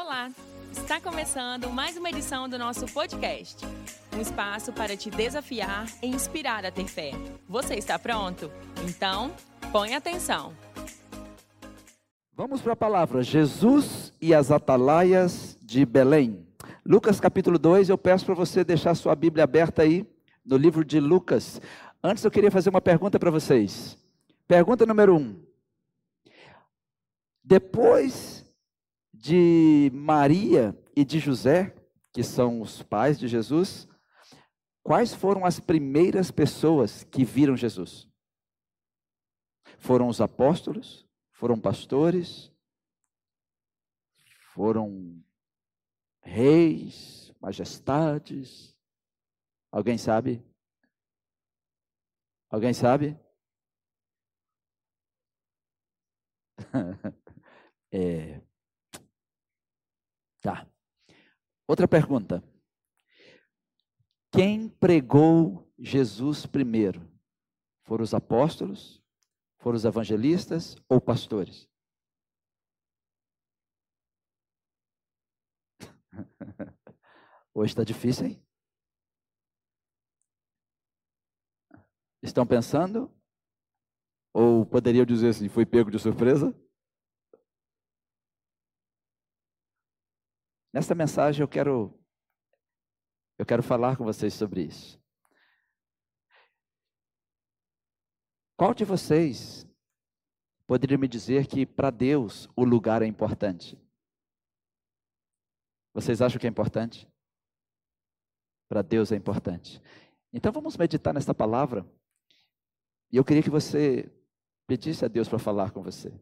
Olá! Está começando mais uma edição do nosso podcast. Um espaço para te desafiar e inspirar a ter fé. Você está pronto? Então, põe atenção. Vamos para a palavra. Jesus e as atalaias de Belém. Lucas capítulo 2, eu peço para você deixar sua Bíblia aberta aí no livro de Lucas. Antes eu queria fazer uma pergunta para vocês. Pergunta número 1. Um. Depois de Maria e de José, que são os pais de Jesus, quais foram as primeiras pessoas que viram Jesus? Foram os apóstolos? Foram pastores? Foram reis, majestades? Alguém sabe? Alguém sabe? é, Tá. Outra pergunta. Quem pregou Jesus primeiro? Foram os apóstolos? Foram os evangelistas ou pastores? Hoje está difícil, hein? Estão pensando? Ou poderiam dizer assim, foi pego de surpresa? Nesta mensagem eu quero eu quero falar com vocês sobre isso. Qual de vocês poderia me dizer que para Deus o lugar é importante? Vocês acham que é importante? Para Deus é importante. Então vamos meditar nesta palavra. E eu queria que você pedisse a Deus para falar com você.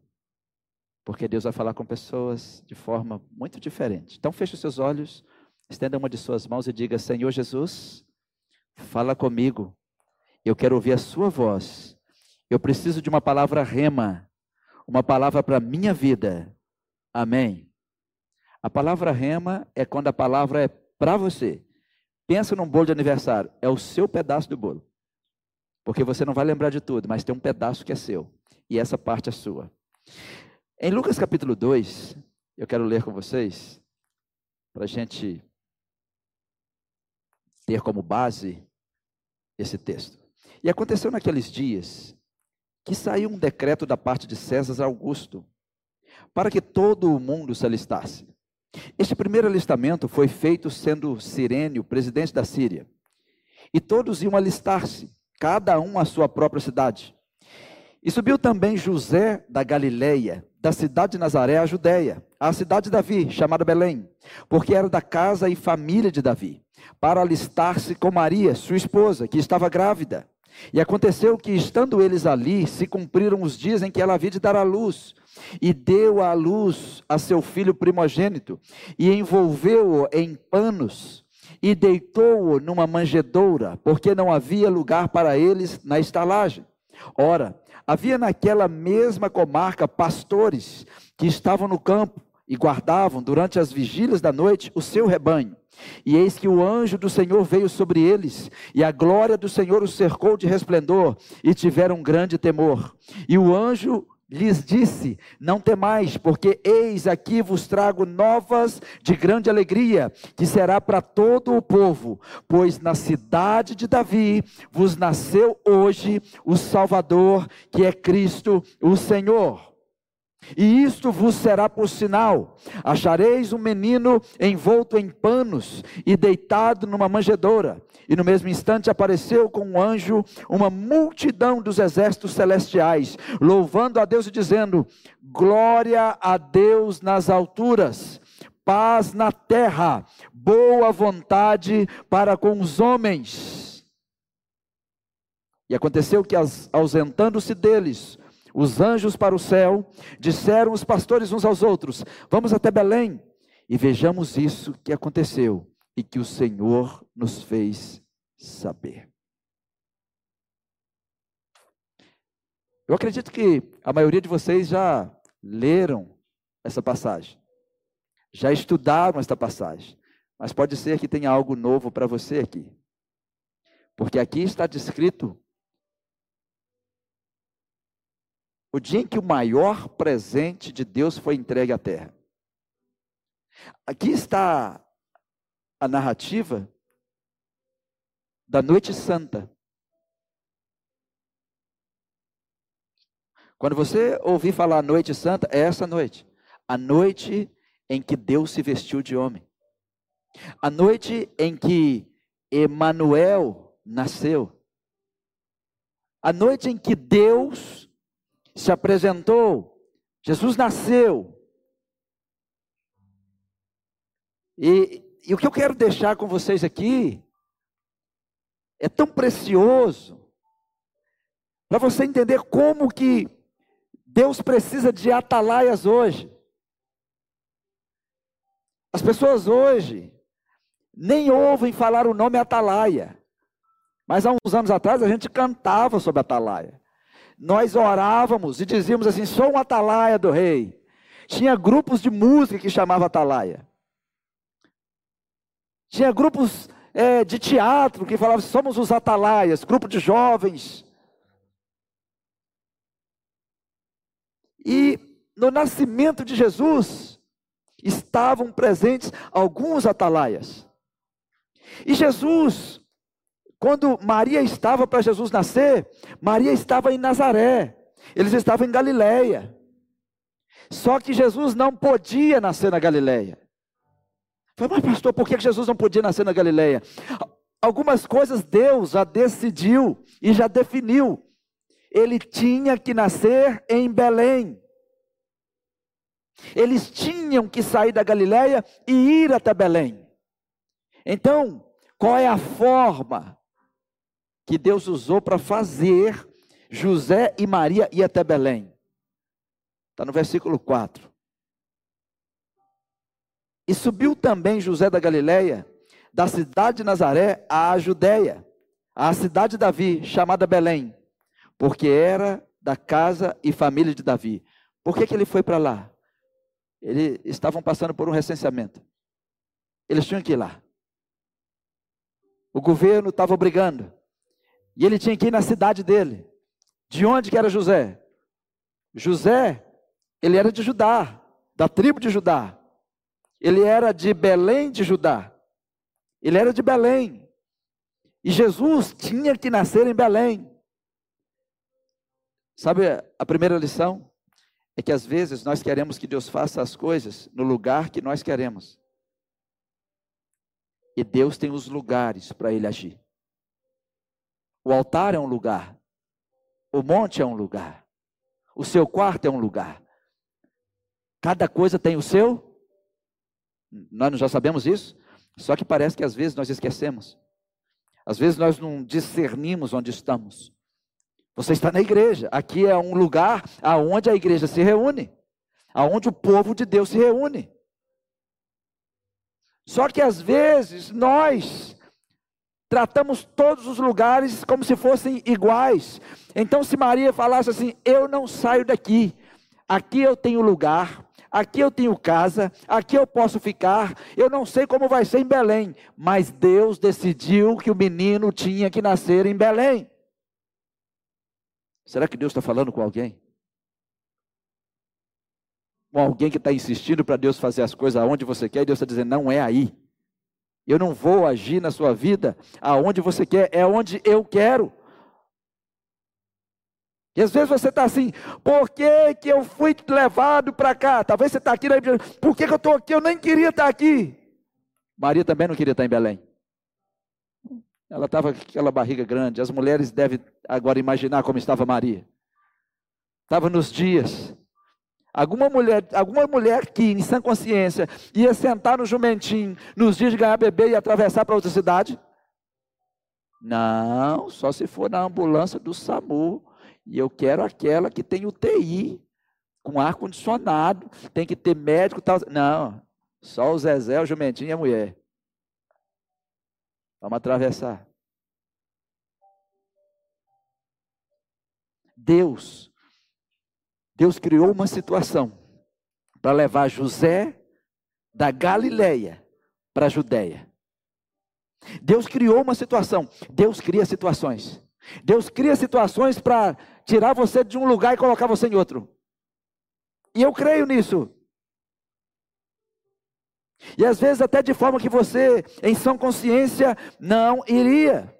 Porque Deus vai falar com pessoas de forma muito diferente. Então feche os seus olhos, estenda uma de suas mãos e diga: Senhor Jesus, fala comigo. Eu quero ouvir a sua voz. Eu preciso de uma palavra rema, uma palavra para a minha vida. Amém. A palavra rema é quando a palavra é para você. Pensa num bolo de aniversário, é o seu pedaço do bolo. Porque você não vai lembrar de tudo, mas tem um pedaço que é seu. E essa parte é sua. Em Lucas capítulo 2, eu quero ler com vocês, para a gente ter como base esse texto. E aconteceu naqueles dias que saiu um decreto da parte de César Augusto para que todo o mundo se alistasse. Este primeiro alistamento foi feito sendo Sirênio presidente da Síria. E todos iam alistar-se, cada um à sua própria cidade. E subiu também José da Galileia, da cidade de Nazaré à Judéia, à cidade de Davi, chamada Belém, porque era da casa e família de Davi, para alistar-se com Maria, sua esposa, que estava grávida. E aconteceu que, estando eles ali, se cumpriram os dias em que ela havia de dar à luz, e deu à luz a seu filho primogênito, e envolveu-o em panos, e deitou-o numa manjedoura, porque não havia lugar para eles na estalagem. Ora, Havia naquela mesma comarca pastores que estavam no campo e guardavam durante as vigílias da noite o seu rebanho. E eis que o anjo do Senhor veio sobre eles, e a glória do Senhor os cercou de resplendor, e tiveram grande temor. E o anjo lhes disse: Não temais, porque eis aqui vos trago novas de grande alegria, que será para todo o povo, pois na cidade de Davi vos nasceu hoje o Salvador, que é Cristo, o Senhor. E isto vos será por sinal: achareis um menino envolto em panos e deitado numa manjedoura. E no mesmo instante apareceu com um anjo uma multidão dos exércitos celestiais, louvando a Deus e dizendo: Glória a Deus nas alturas, paz na terra, boa vontade para com os homens. E aconteceu que, ausentando-se deles, os anjos para o céu, disseram os pastores uns aos outros: Vamos até Belém e vejamos isso que aconteceu e que o Senhor nos fez saber. Eu acredito que a maioria de vocês já leram essa passagem, já estudaram esta passagem, mas pode ser que tenha algo novo para você aqui. Porque aqui está descrito o dia em que o maior presente de Deus foi entregue à terra. Aqui está a narrativa da Noite Santa. Quando você ouvir falar Noite Santa, é essa noite. A noite em que Deus se vestiu de homem. A noite em que Emanuel nasceu. A noite em que Deus se apresentou. Jesus nasceu. E, e o que eu quero deixar com vocês aqui é tão precioso para você entender como que Deus precisa de atalaias hoje. As pessoas hoje nem ouvem falar o nome atalaia. Mas há uns anos atrás a gente cantava sobre atalaia. Nós orávamos e dizíamos assim: sou um atalaia do rei. Tinha grupos de música que chamava atalaia. Tinha grupos é, de teatro que falavam: somos os atalaias, grupo de jovens. E no nascimento de Jesus estavam presentes alguns atalaias. E Jesus, quando Maria estava para Jesus nascer, Maria estava em Nazaré, eles estavam em Galiléia. Só que Jesus não podia nascer na Galiléia. Falei, mas pastor, por que Jesus não podia nascer na Galileia? Algumas coisas Deus já decidiu e já definiu. Ele tinha que nascer em Belém. Eles tinham que sair da Galileia e ir até Belém. Então, qual é a forma que Deus usou para fazer José e Maria ir até Belém? Está no versículo 4. E subiu também José da Galiléia, da cidade de Nazaré à Judéia, à cidade de Davi, chamada Belém, porque era da casa e família de Davi. Por que, que ele foi para lá? Eles estavam passando por um recenseamento. Eles tinham que ir lá. O governo estava obrigando. E ele tinha que ir na cidade dele. De onde que era José? José, ele era de Judá, da tribo de Judá. Ele era de Belém de Judá. Ele era de Belém. E Jesus tinha que nascer em Belém. Sabe a primeira lição? É que às vezes nós queremos que Deus faça as coisas no lugar que nós queremos. E Deus tem os lugares para ele agir. O altar é um lugar. O monte é um lugar. O seu quarto é um lugar. Cada coisa tem o seu nós já sabemos isso, só que parece que às vezes nós esquecemos. Às vezes nós não discernimos onde estamos. Você está na igreja. Aqui é um lugar aonde a igreja se reúne, aonde o povo de Deus se reúne. Só que às vezes nós tratamos todos os lugares como se fossem iguais. Então, se Maria falasse assim: Eu não saio daqui, aqui eu tenho lugar, aqui eu tenho casa, aqui eu posso ficar, eu não sei como vai ser em Belém, mas Deus decidiu que o menino tinha que nascer em Belém. Será que Deus está falando com alguém? Com alguém que está insistindo para Deus fazer as coisas aonde você quer, e Deus está dizendo, não é aí. Eu não vou agir na sua vida aonde você quer, é onde eu quero. E às vezes você está assim, por que, que eu fui levado para cá? Talvez você está aqui, por que, que eu estou aqui? Eu nem queria estar tá aqui. Maria também não queria estar em Belém. Ela estava com aquela barriga grande. As mulheres devem agora imaginar como estava Maria. Estava nos dias. Alguma mulher, alguma mulher que, em sã consciência, ia sentar no jumentinho nos dias de ganhar bebê e atravessar para outra cidade? Não, só se for na ambulância do SAMU e eu quero aquela que tem UTI, com ar-condicionado, tem que ter médico tal. Não, só o Zezé, o jumentinho e a mulher. Vamos atravessar. Deus, Deus criou uma situação para levar José da Galileia para a Judéia. Deus criou uma situação, Deus cria situações. Deus cria situações para tirar você de um lugar e colocar você em outro. E eu creio nisso. E às vezes até de forma que você, em sã consciência, não iria.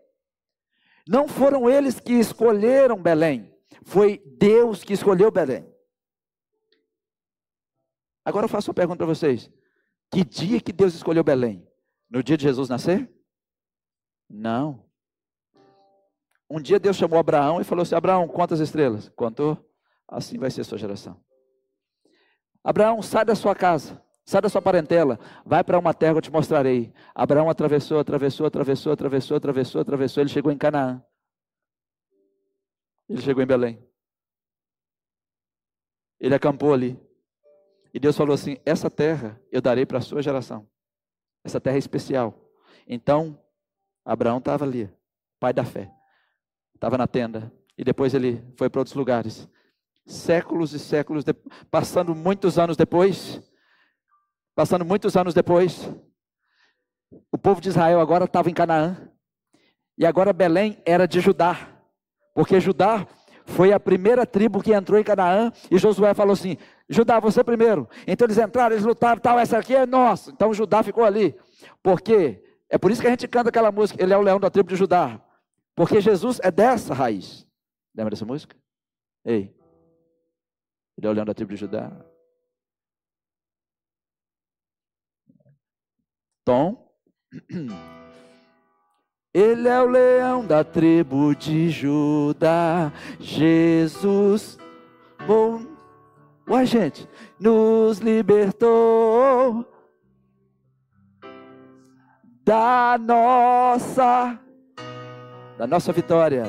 Não foram eles que escolheram Belém, foi Deus que escolheu Belém. Agora eu faço uma pergunta para vocês: que dia que Deus escolheu Belém? No dia de Jesus nascer? Não. Um dia Deus chamou Abraão e falou assim: Abraão, quantas estrelas? Contou? Assim vai ser a sua geração. Abraão, sai da sua casa, sai da sua parentela, vai para uma terra que eu te mostrarei. Abraão atravessou, atravessou, atravessou, atravessou, atravessou, atravessou, ele chegou em Canaã. Ele chegou em Belém. Ele acampou ali. E Deus falou assim: Essa terra eu darei para a sua geração. Essa terra é especial. Então, Abraão estava ali, pai da fé. Estava na tenda. E depois ele foi para outros lugares. Séculos e séculos, de... passando muitos anos depois, passando muitos anos depois, o povo de Israel agora estava em Canaã. E agora Belém era de Judá. Porque Judá foi a primeira tribo que entrou em Canaã. E Josué falou assim: Judá, você primeiro. Então eles entraram, eles lutaram, tal, essa aqui é nossa. Então Judá ficou ali. Porque é por isso que a gente canta aquela música, ele é o leão da tribo de Judá. Porque Jesus é dessa raiz. Lembra dessa música? Ei. Ele é o leão da tribo de Judá. Tom. Ele é o leão da tribo de Judá. Jesus. Bom Uai, gente, nos libertou da nossa da nossa vitória.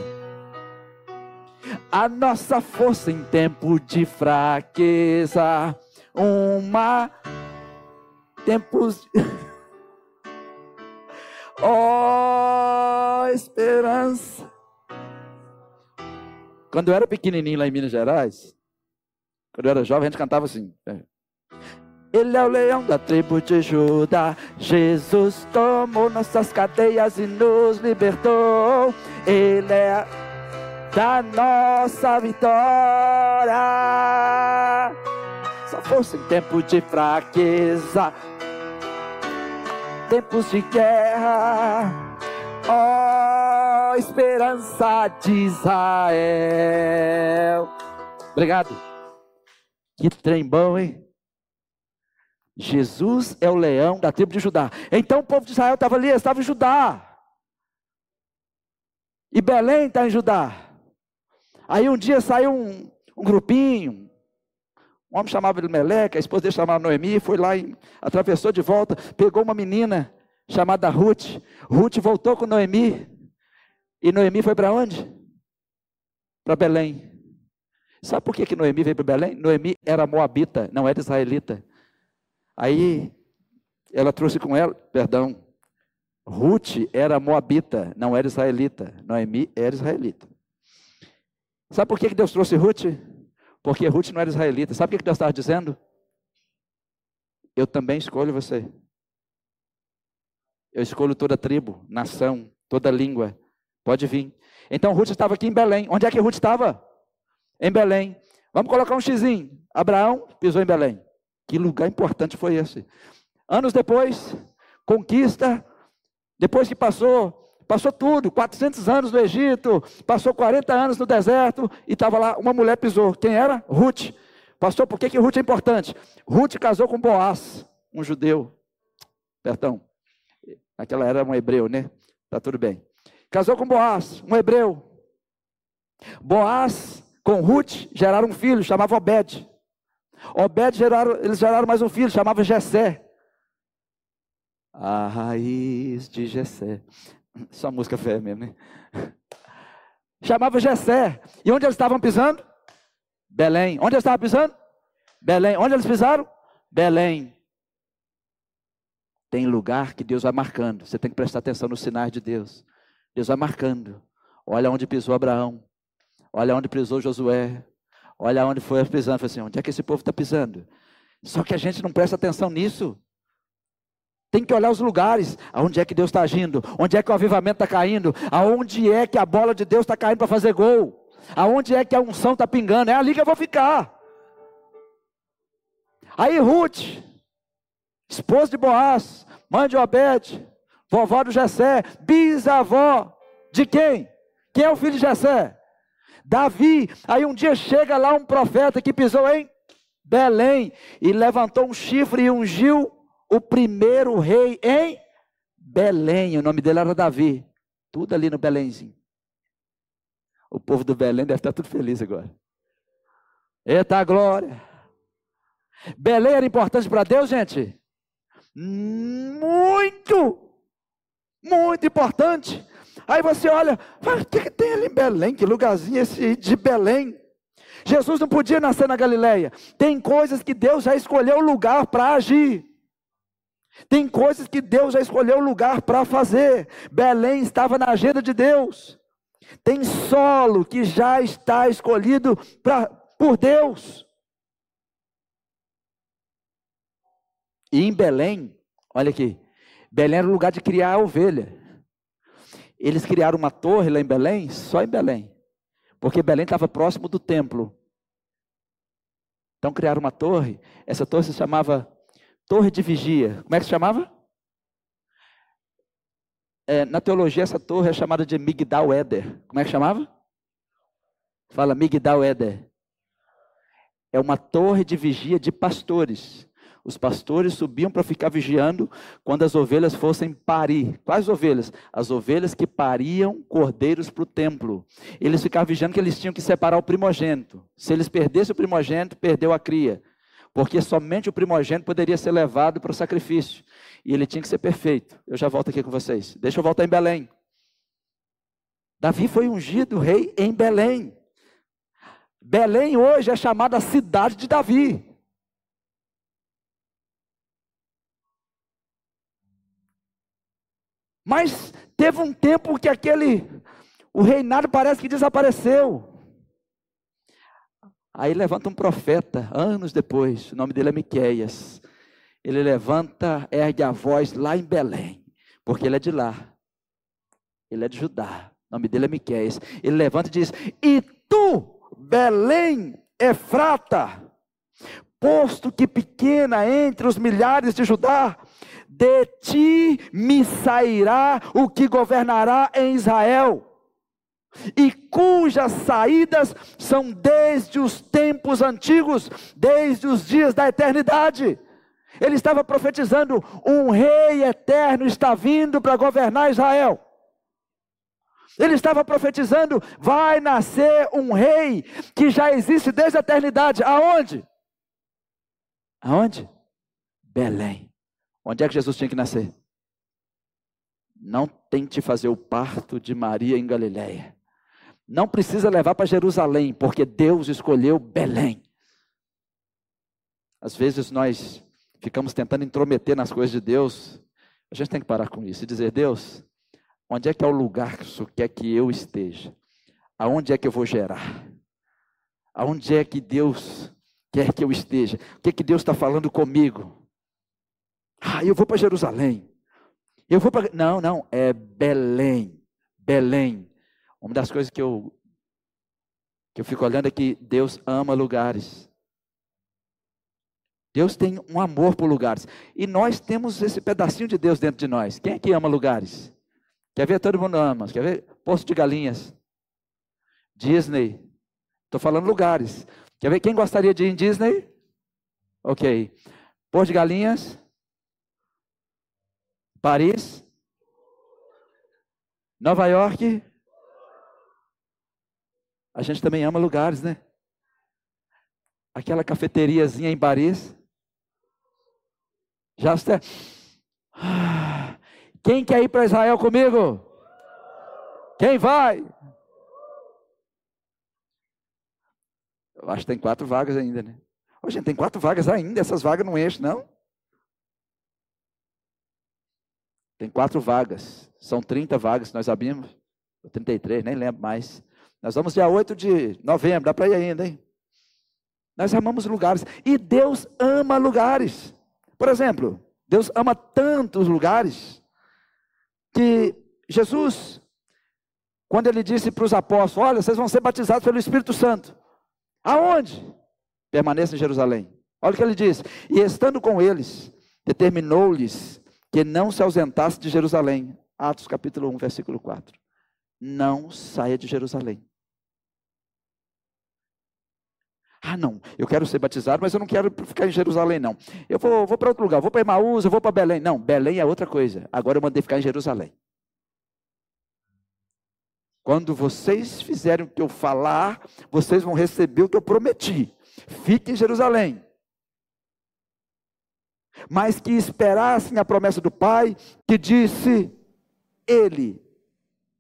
A nossa força em tempo de fraqueza, uma tempos oh, esperança. Quando eu era pequenininho lá em Minas Gerais, quando eu era jovem, a gente cantava assim. É. Ele é o leão da tribo de Judá. Jesus tomou nossas cadeias e nos libertou. Ele é da nossa vitória. Só fosse em tempo de fraqueza, tempos de guerra. Ó oh, esperança de Israel. Obrigado. Que trem bom, hein? Jesus é o leão da tribo de Judá. Então o povo de Israel estava ali, estava em Judá. E Belém está em Judá. Aí um dia saiu um, um grupinho, um homem chamava ele Meleque, a esposa dele chamava Noemi, foi lá e atravessou de volta, pegou uma menina chamada Ruth. Ruth voltou com Noemi. E Noemi foi para onde? Para Belém. Sabe por que, que Noemi veio para Belém? Noemi era moabita, não era israelita. Aí ela trouxe com ela, perdão, Ruth era moabita, não era israelita. Noemi era israelita. Sabe por que, que Deus trouxe Ruth? Porque Ruth não era israelita. Sabe o que Deus estava dizendo? Eu também escolho você. Eu escolho toda tribo, nação, toda língua. Pode vir. Então Ruth estava aqui em Belém. Onde é que Ruth estava? em Belém. Vamos colocar um xizinho. Abraão pisou em Belém. Que lugar importante foi esse? Anos depois, conquista. Depois que passou, passou tudo, 400 anos no Egito, passou 40 anos no deserto e estava lá, uma mulher pisou. Quem era? Ruth. Pastor, por que, que Ruth é importante? Ruth casou com Boaz, um judeu. Perdão. Naquela era um hebreu, né? Tá tudo bem. Casou com Boaz, um hebreu. Boaz com Ruth geraram um filho, chamava Obed. Obed geraram, eles geraram mais um filho, chamava Jessé. A raiz de Jessé. Só música fé mesmo, né? Chamava Jessé. E onde eles estavam pisando? Belém. Onde eles estavam pisando? Belém. Onde eles pisaram? Belém. Tem lugar que Deus vai marcando. Você tem que prestar atenção nos sinais de Deus. Deus vai marcando. Olha onde pisou Abraão. Olha onde pisou Josué. Olha onde foi pisando. Falei assim, onde é que esse povo está pisando? Só que a gente não presta atenção nisso. Tem que olhar os lugares, aonde é que Deus está agindo, onde é que o avivamento está caindo, aonde é que a bola de Deus está caindo para fazer gol, aonde é que a unção está pingando, é ali que eu vou ficar. Aí Ruth, esposa de Boaz, mãe de Obed, vovó do Jessé, bisavó de quem? Quem é o filho de Jessé? Davi. Aí um dia chega lá um profeta que pisou em Belém e levantou um chifre e ungiu o primeiro rei em Belém. O nome dele era Davi. Tudo ali no Belémzinho. O povo do Belém deve estar tudo feliz agora. Eita glória! Belém era importante para Deus, gente? Muito! Muito importante. Aí você olha, o que, que tem ali em Belém? Que lugarzinho esse de Belém? Jesus não podia nascer na Galileia. Tem coisas que Deus já escolheu o lugar para agir. Tem coisas que Deus já escolheu o lugar para fazer. Belém estava na agenda de Deus. Tem solo que já está escolhido pra, por Deus. E em Belém, olha aqui, Belém era o lugar de criar a ovelha. Eles criaram uma torre lá em Belém, só em Belém, porque Belém estava próximo do templo. Então criaram uma torre, essa torre se chamava Torre de Vigia. Como é que se chamava? É, na teologia, essa torre é chamada de Migdal Eder. Como é que chamava? Fala Migdal Eder. É uma torre de vigia de pastores. Os pastores subiam para ficar vigiando quando as ovelhas fossem parir. Quais ovelhas? As ovelhas que pariam cordeiros para o templo. Eles ficavam vigiando que eles tinham que separar o primogênito. Se eles perdessem o primogênito, perdeu a cria. Porque somente o primogênito poderia ser levado para o sacrifício. E ele tinha que ser perfeito. Eu já volto aqui com vocês. Deixa eu voltar em Belém. Davi foi ungido rei em Belém. Belém hoje é chamada cidade de Davi. Mas teve um tempo que aquele, o reinado parece que desapareceu. Aí levanta um profeta, anos depois, o nome dele é Miqueias. Ele levanta, ergue a voz lá em Belém, porque ele é de lá. Ele é de Judá. O nome dele é Miqueias. Ele levanta e diz: E tu, Belém, Efrata, posto que pequena entre os milhares de Judá, de ti me sairá o que governará em Israel, e cujas saídas são desde os tempos antigos, desde os dias da eternidade. Ele estava profetizando: um rei eterno está vindo para governar Israel. Ele estava profetizando: vai nascer um rei que já existe desde a eternidade. Aonde? Aonde? Belém. Onde é que Jesus tinha que nascer? Não tente fazer o parto de Maria em Galiléia. Não precisa levar para Jerusalém, porque Deus escolheu Belém. Às vezes nós ficamos tentando intrometer nas coisas de Deus. A gente tem que parar com isso e dizer: Deus, onde é que é o lugar que o quer que eu esteja? Aonde é que eu vou gerar? Aonde é que Deus quer que eu esteja? O que é que Deus está falando comigo? Ah, eu vou para Jerusalém. Eu vou para. Não, não, é Belém. Belém. Uma das coisas que eu, que eu fico olhando é que Deus ama lugares. Deus tem um amor por lugares. E nós temos esse pedacinho de Deus dentro de nós. Quem é que ama lugares? Quer ver? Todo mundo ama. Quer ver? Poço de Galinhas. Disney. Estou falando lugares. Quer ver? Quem gostaria de ir em Disney? Ok. Poço de Galinhas. Paris, Nova York. A gente também ama lugares, né? Aquela cafeteriazinha em Paris. Já está. Quem quer ir para Israel comigo? Quem vai? Eu acho que tem quatro vagas ainda, né? Ô, gente, tem quatro vagas ainda. Essas vagas não enchem, não? Tem quatro vagas. São 30 vagas nós abrimos. 33, nem lembro mais. Nós vamos dia 8 de novembro, dá para ir ainda, hein? Nós amamos lugares. E Deus ama lugares. Por exemplo, Deus ama tantos lugares que Jesus, quando ele disse para os apóstolos: Olha, vocês vão ser batizados pelo Espírito Santo. Aonde? Permaneça em Jerusalém. Olha o que ele diz. E estando com eles, determinou-lhes que não se ausentasse de Jerusalém. Atos capítulo 1, versículo 4. Não saia de Jerusalém. Ah, não, eu quero ser batizado, mas eu não quero ficar em Jerusalém, não. Eu vou, vou para outro lugar, vou para Emaús, eu vou para Belém. Não, Belém é outra coisa. Agora eu mandei ficar em Jerusalém. Quando vocês fizerem o que eu falar, vocês vão receber o que eu prometi. Fique em Jerusalém. Mas que esperassem a promessa do Pai, que disse: Ele,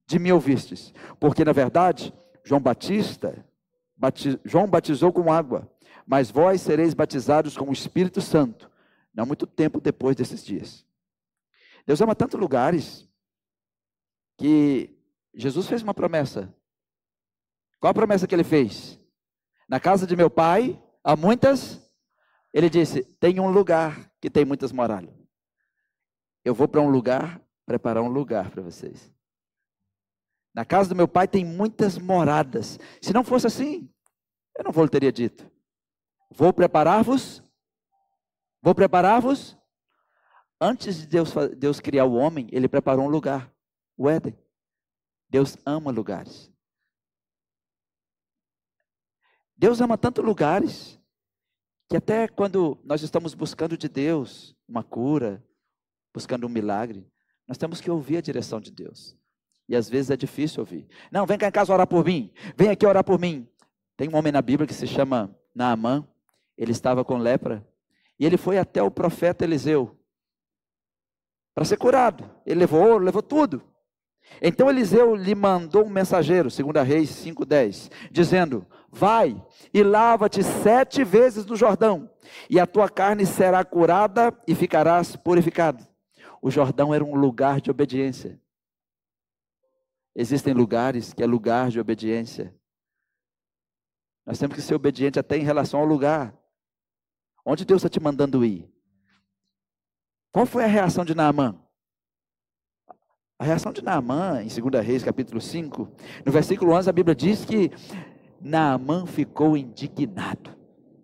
de mim ouvistes. Porque, na verdade, João Batista batiz, João batizou com água, mas vós sereis batizados com o Espírito Santo, não muito tempo depois desses dias. Deus ama tantos lugares que Jesus fez uma promessa. Qual a promessa que ele fez? Na casa de meu pai há muitas. Ele disse: tem um lugar que tem muitas moradas. Eu vou para um lugar, preparar um lugar para vocês. Na casa do meu pai tem muitas moradas. Se não fosse assim, eu não vou teria dito. Vou preparar-vos. Vou preparar-vos. Antes de Deus, Deus criar o homem, ele preparou um lugar, o Éden. Deus ama lugares. Deus ama tanto lugares que até quando nós estamos buscando de Deus uma cura, buscando um milagre, nós temos que ouvir a direção de Deus. E às vezes é difícil ouvir. Não, vem cá em casa orar por mim. Vem aqui orar por mim. Tem um homem na Bíblia que se chama Naamã. Ele estava com lepra. E ele foi até o profeta Eliseu para ser curado. Ele levou ouro, levou tudo. Então Eliseu lhe mandou um mensageiro, 2 Reis 5,10, dizendo: Vai e lava-te sete vezes no Jordão, e a tua carne será curada e ficarás purificado. O Jordão era um lugar de obediência. Existem lugares que é lugar de obediência. Nós temos que ser obedientes até em relação ao lugar. Onde Deus está te mandando ir? Qual foi a reação de Naamã? A reação de Naamã, em 2 Reis, capítulo 5, no versículo 11, a Bíblia diz que Naamã ficou indignado.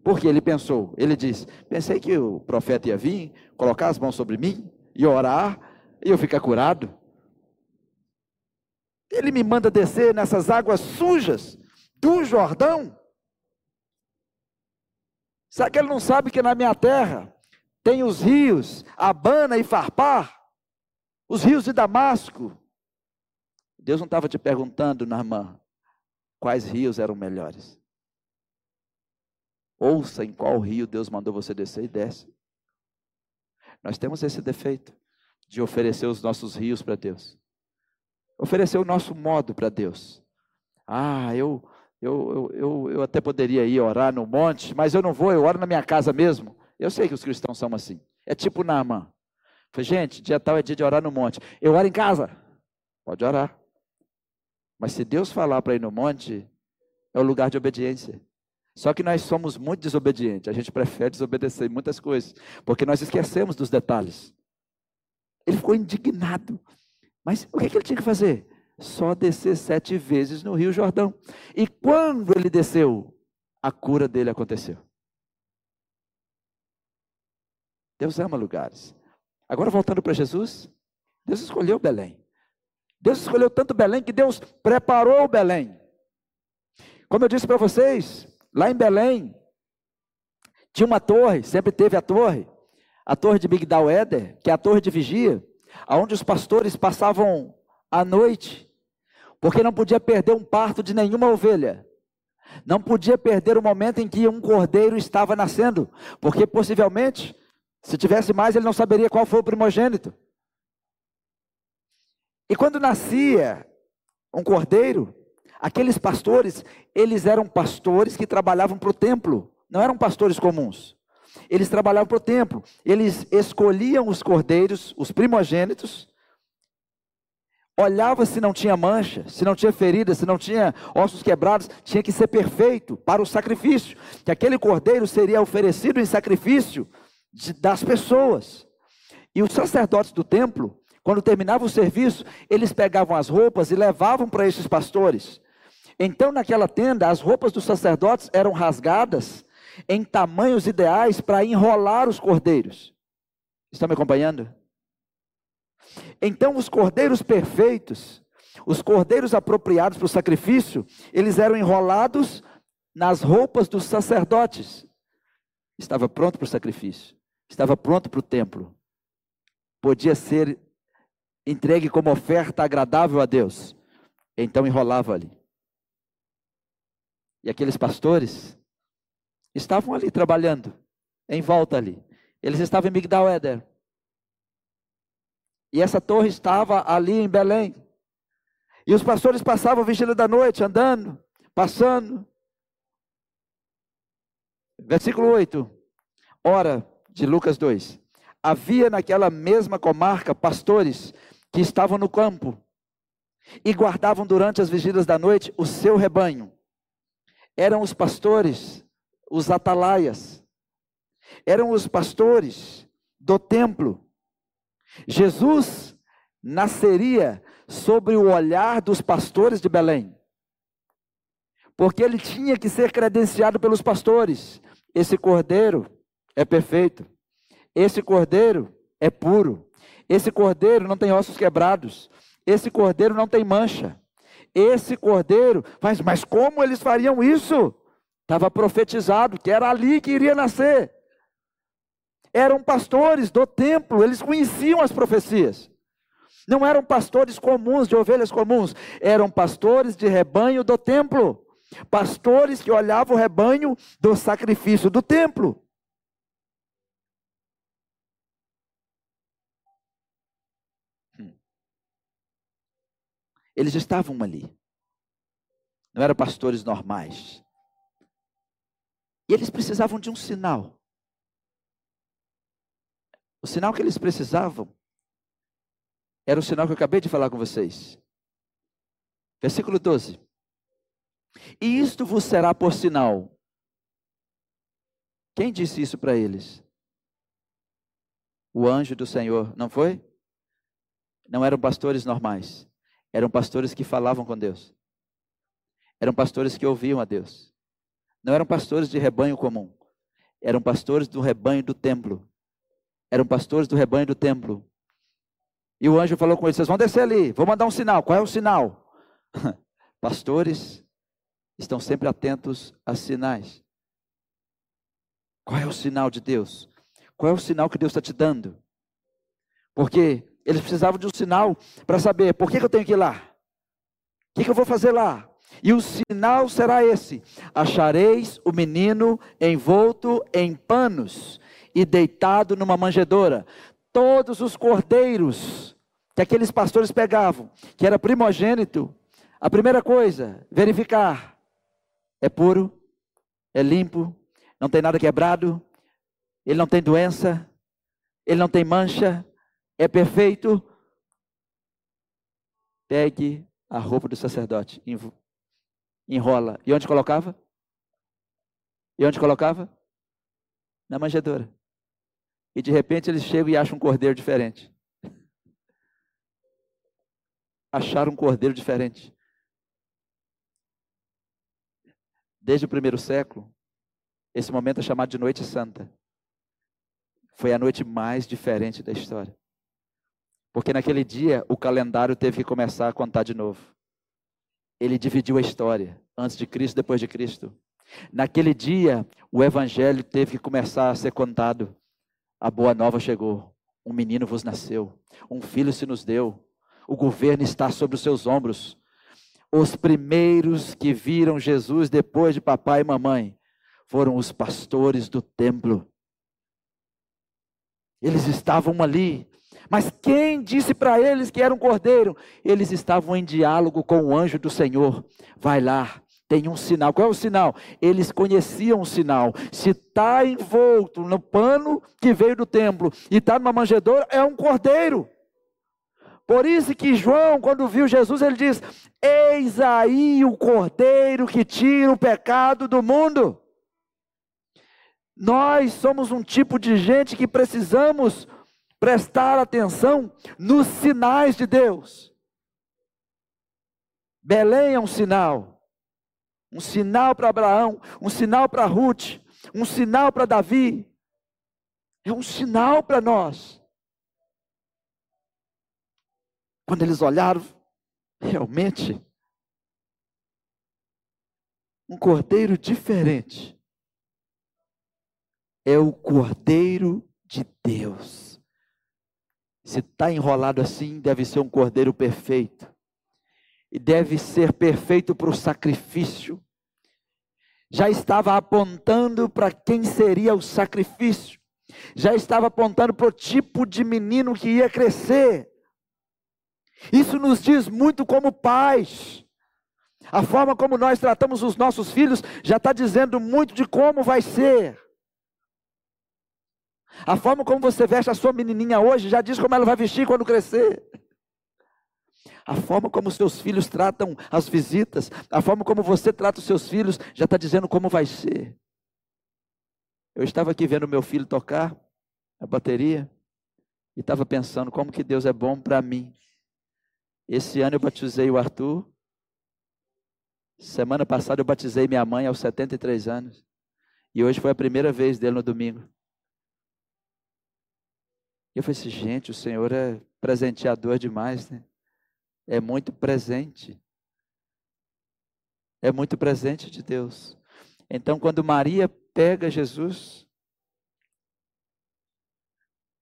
Porque ele pensou, ele diz: Pensei que o profeta ia vir, colocar as mãos sobre mim e orar, e eu ficar curado. Ele me manda descer nessas águas sujas do Jordão. Será que ele não sabe que na minha terra tem os rios Abana e Farpar? Os rios de Damasco? Deus não estava te perguntando, Naamã, quais rios eram melhores. Ouça em qual rio Deus mandou você descer e desce. Nós temos esse defeito de oferecer os nossos rios para Deus oferecer o nosso modo para Deus. Ah, eu, eu, eu, eu até poderia ir orar no monte, mas eu não vou, eu oro na minha casa mesmo. Eu sei que os cristãos são assim. É tipo Naamã. Falei, gente, dia tal é dia de orar no monte. Eu oro em casa. Pode orar. Mas se Deus falar para ir no monte, é o lugar de obediência. Só que nós somos muito desobedientes. A gente prefere desobedecer muitas coisas, porque nós esquecemos dos detalhes. Ele ficou indignado. Mas o que, que ele tinha que fazer? Só descer sete vezes no Rio Jordão. E quando ele desceu, a cura dele aconteceu. Deus ama lugares. Agora voltando para Jesus, Deus escolheu Belém. Deus escolheu tanto Belém que Deus preparou Belém. Como eu disse para vocês, lá em Belém tinha uma torre, sempre teve a torre, a torre de Migdal Eder, que é a torre de vigia aonde os pastores passavam a noite, porque não podia perder um parto de nenhuma ovelha. Não podia perder o momento em que um cordeiro estava nascendo, porque possivelmente, se tivesse mais, ele não saberia qual foi o primogênito. E quando nascia um cordeiro, aqueles pastores, eles eram pastores que trabalhavam para o templo, não eram pastores comuns. Eles trabalhavam para o templo. Eles escolhiam os cordeiros, os primogênitos, olhava se não tinha mancha, se não tinha ferida, se não tinha ossos quebrados, tinha que ser perfeito para o sacrifício, que aquele cordeiro seria oferecido em sacrifício de, das pessoas. E os sacerdotes do templo, quando terminava o serviço, eles pegavam as roupas e levavam para esses pastores. Então, naquela tenda, as roupas dos sacerdotes eram rasgadas em tamanhos ideais para enrolar os cordeiros. Estão me acompanhando? Então, os cordeiros perfeitos, os cordeiros apropriados para o sacrifício, eles eram enrolados nas roupas dos sacerdotes. Estava pronto para o sacrifício, estava pronto para o templo. Podia ser entregue como oferta agradável a Deus. Então enrolava ali. E aqueles pastores estavam ali trabalhando, em volta ali. Eles estavam em Migdal Eder. E essa torre estava ali em Belém. E os pastores passavam vigília da noite, andando, passando. Versículo 8. Ora, de Lucas 2. Havia naquela mesma comarca pastores que estavam no campo e guardavam durante as vigílias da noite o seu rebanho. Eram os pastores, os atalaias. Eram os pastores do templo Jesus nasceria sobre o olhar dos pastores de Belém, porque ele tinha que ser credenciado pelos pastores. Esse cordeiro é perfeito, esse cordeiro é puro, esse cordeiro não tem ossos quebrados, esse cordeiro não tem mancha, esse cordeiro, mas, mas como eles fariam isso? Estava profetizado que era ali que iria nascer eram pastores do templo, eles conheciam as profecias. Não eram pastores comuns, de ovelhas comuns, eram pastores de rebanho do templo. Pastores que olhavam o rebanho do sacrifício do templo. Hum. Eles estavam ali. Não eram pastores normais. E eles precisavam de um sinal. O sinal que eles precisavam era o sinal que eu acabei de falar com vocês. Versículo 12. E isto vos será por sinal. Quem disse isso para eles? O anjo do Senhor, não foi? Não eram pastores normais. Eram pastores que falavam com Deus. Eram pastores que ouviam a Deus. Não eram pastores de rebanho comum. Eram pastores do rebanho do templo eram pastores do rebanho do templo. E o anjo falou com eles: Vocês vão descer ali, vou mandar um sinal. Qual é o sinal? Pastores estão sempre atentos a sinais. Qual é o sinal de Deus? Qual é o sinal que Deus está te dando? Porque eles precisavam de um sinal para saber por que, que, eu tenho que ir lá. O que, que eu vou fazer lá? E o sinal será esse: achareis o menino envolto em panos e deitado numa manjedoura. Todos os cordeiros que aqueles pastores pegavam, que era primogênito, a primeira coisa, verificar: é puro, é limpo, não tem nada quebrado, ele não tem doença, ele não tem mancha, é perfeito. Pegue a roupa do sacerdote, enrola. E onde colocava? E onde colocava? Na manjedoura. E de repente eles chegam e acham um cordeiro diferente. Acharam um cordeiro diferente. Desde o primeiro século, esse momento é chamado de Noite Santa. Foi a noite mais diferente da história. Porque naquele dia o calendário teve que começar a contar de novo. Ele dividiu a história, antes de Cristo, depois de Cristo. Naquele dia, o evangelho teve que começar a ser contado. A boa nova chegou. Um menino vos nasceu, um filho se nos deu. O governo está sobre os seus ombros. Os primeiros que viram Jesus depois de papai e mamãe foram os pastores do templo. Eles estavam ali. Mas quem disse para eles que era um cordeiro? Eles estavam em diálogo com o anjo do Senhor. Vai lá, tem um sinal. Qual é o sinal? Eles conheciam o sinal. Se está envolto no pano que veio do templo e está numa manjedoura, é um cordeiro. Por isso que João, quando viu Jesus, ele diz: Eis aí o cordeiro que tira o pecado do mundo. Nós somos um tipo de gente que precisamos prestar atenção nos sinais de Deus. Belém é um sinal um sinal para Abraão, um sinal para Ruth, um sinal para Davi. É um sinal para nós. Quando eles olharam, realmente, um cordeiro diferente é o cordeiro de Deus. Se está enrolado assim, deve ser um cordeiro perfeito. E deve ser perfeito para o sacrifício. Já estava apontando para quem seria o sacrifício. Já estava apontando para o tipo de menino que ia crescer. Isso nos diz muito como pais. A forma como nós tratamos os nossos filhos já está dizendo muito de como vai ser. A forma como você veste a sua menininha hoje já diz como ela vai vestir quando crescer. A forma como os seus filhos tratam as visitas, a forma como você trata os seus filhos já está dizendo como vai ser. Eu estava aqui vendo meu filho tocar a bateria e estava pensando como que Deus é bom para mim. Esse ano eu batizei o Arthur. Semana passada eu batizei minha mãe aos 73 anos. E hoje foi a primeira vez dele no domingo. E eu falei assim, gente, o Senhor é presenteador demais, né? É muito presente. É muito presente de Deus. Então, quando Maria pega Jesus,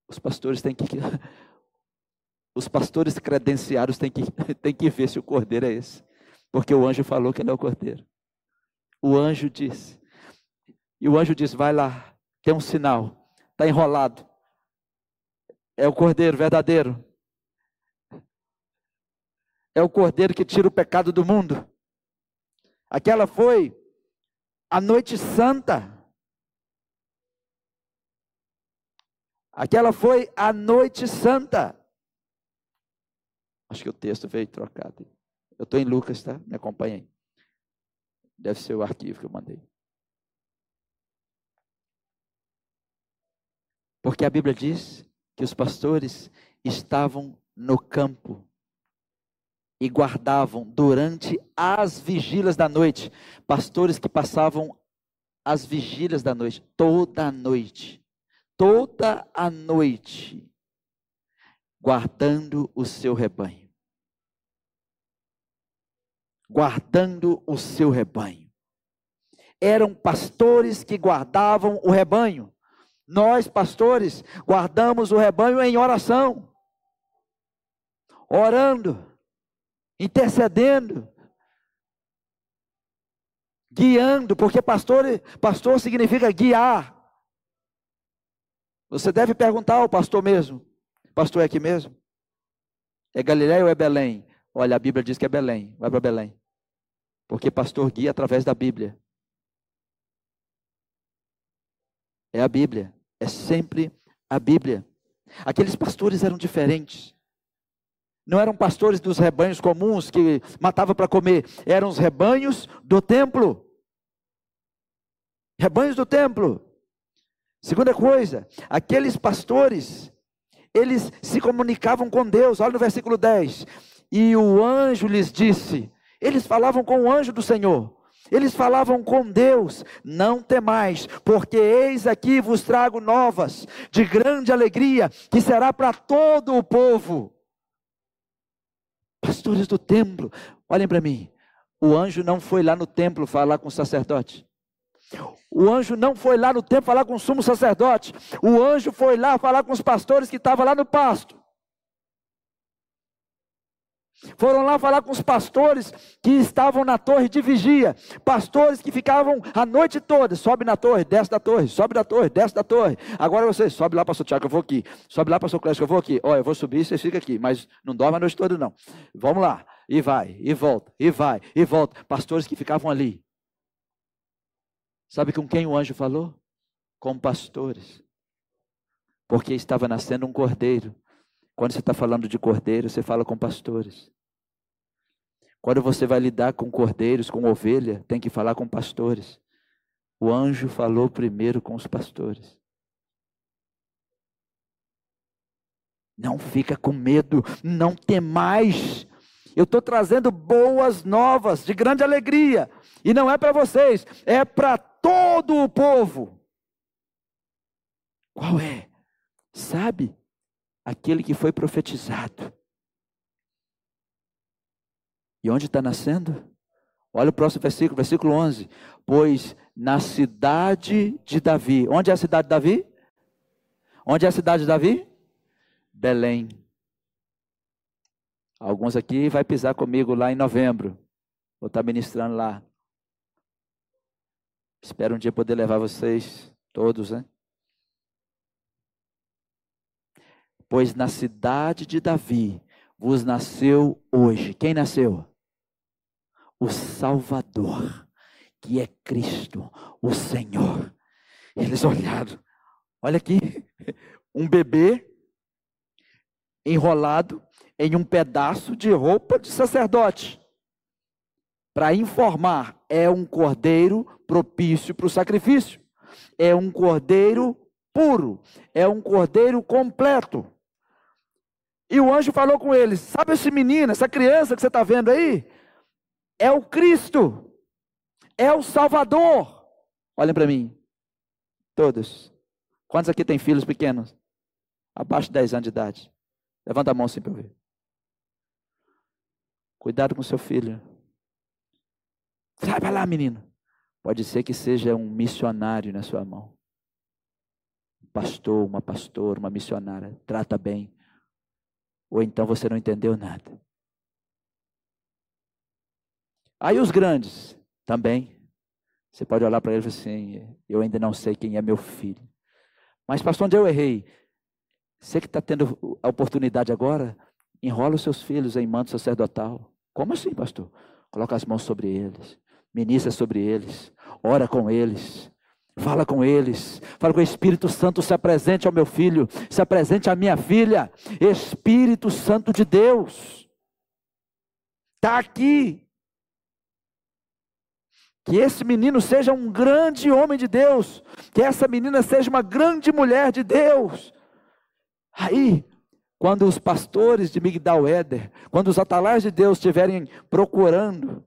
os pastores têm que os pastores credenciados têm que, têm que ver se o cordeiro é esse. Porque o anjo falou que ele é o cordeiro. O anjo disse. E o anjo disse: vai lá, tem um sinal, está enrolado. É o cordeiro verdadeiro. É o cordeiro que tira o pecado do mundo. Aquela foi a noite santa. Aquela foi a noite santa. Acho que o texto veio trocado. Eu estou em Lucas, tá? Me acompanhem. Deve ser o arquivo que eu mandei. Porque a Bíblia diz que os pastores estavam no campo e guardavam durante as vigílias da noite. Pastores que passavam as vigílias da noite, toda a noite. Toda a noite guardando o seu rebanho. Guardando o seu rebanho. Eram pastores que guardavam o rebanho. Nós, pastores, guardamos o rebanho em oração, orando, intercedendo, guiando, porque pastor, pastor significa guiar. Você deve perguntar ao pastor mesmo: Pastor, é aqui mesmo? É Galiléia ou é Belém? Olha, a Bíblia diz que é Belém. Vai para Belém. Porque pastor guia através da Bíblia. É a Bíblia. É sempre a Bíblia. Aqueles pastores eram diferentes. Não eram pastores dos rebanhos comuns que matavam para comer. Eram os rebanhos do templo. Rebanhos do templo. Segunda coisa, aqueles pastores eles se comunicavam com Deus. Olha no versículo 10. E o anjo lhes disse: eles falavam com o anjo do Senhor. Eles falavam com Deus: Não temais, porque eis aqui vos trago novas de grande alegria, que será para todo o povo. Pastores do templo, olhem para mim. O anjo não foi lá no templo falar com o sacerdote. O anjo não foi lá no templo falar com o sumo sacerdote. O anjo foi lá falar com os pastores que estavam lá no pasto. Foram lá falar com os pastores que estavam na torre de vigia. Pastores que ficavam a noite toda. Sobe na torre, desce da torre, sobe da torre, desce da torre. Agora você sobe lá, pastor Tiago, eu vou aqui. Sobe lá, pastor Clécio, eu vou aqui. Olha, eu vou subir, vocês ficam aqui. Mas não dorme a noite toda, não. Vamos lá. E vai, e volta, e vai, e volta. Pastores que ficavam ali. Sabe com quem o anjo falou? Com pastores. Porque estava nascendo um cordeiro. Quando você está falando de cordeiro, você fala com pastores. Quando você vai lidar com cordeiros, com ovelha, tem que falar com pastores. O anjo falou primeiro com os pastores. Não fica com medo, não tem mais. Eu estou trazendo boas novas, de grande alegria. E não é para vocês, é para todo o povo. Qual é? Sabe? Aquele que foi profetizado. E onde está nascendo? Olha o próximo versículo, versículo 11. Pois na cidade de Davi. Onde é a cidade de Davi? Onde é a cidade de Davi? Belém. Alguns aqui vai pisar comigo lá em novembro. Vou estar ministrando lá. Espero um dia poder levar vocês todos, né? Pois na cidade de Davi vos nasceu hoje. Quem nasceu? O Salvador, que é Cristo, o Senhor. Eles olharam, olha aqui, um bebê enrolado em um pedaço de roupa de sacerdote. Para informar, é um cordeiro propício para o sacrifício. É um cordeiro puro. É um cordeiro completo. E o anjo falou com eles: Sabe esse menino, essa criança que você está vendo aí? É o Cristo. É o Salvador. Olhem para mim. Todos. Quantos aqui têm filhos pequenos? Abaixo de 10 anos de idade. Levanta a mão assim para eu ver. Cuidado com seu filho. Sai para lá, menino. Pode ser que seja um missionário na sua mão. Um pastor, uma pastora, uma missionária. Trata bem. Ou então você não entendeu nada. Aí os grandes também. Você pode olhar para eles assim: eu ainda não sei quem é meu filho. Mas, pastor, onde eu errei? Você que está tendo a oportunidade agora, enrola os seus filhos em manto sacerdotal. Como assim, pastor? Coloca as mãos sobre eles, ministra sobre eles, ora com eles, fala com eles, fala com o Espírito Santo, se apresente ao meu filho, se apresente à minha filha, Espírito Santo de Deus, está aqui. Que esse menino seja um grande homem de Deus, que essa menina seja uma grande mulher de Deus. Aí, quando os pastores de Migdal Éder, quando os atalais de Deus estiverem procurando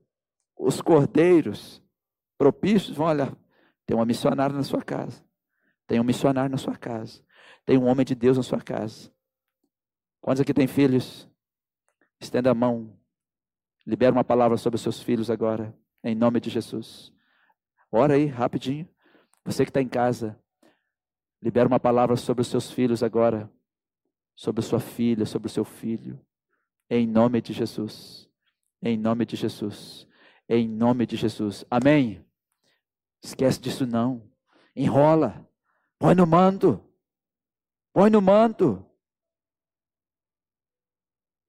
os cordeiros propícios, vão olhar, tem uma missionária na sua casa, tem um missionário na sua casa, tem um homem de Deus na sua casa. Quantos aqui têm filhos? Estenda a mão, libera uma palavra sobre os seus filhos agora, em nome de Jesus. Ora aí, rapidinho. Você que está em casa, libera uma palavra sobre os seus filhos agora sobre sua filha, sobre o seu filho, em nome de Jesus. Em nome de Jesus. Em nome de Jesus. Amém. Esquece disso não. Enrola. Põe no manto. Põe no manto.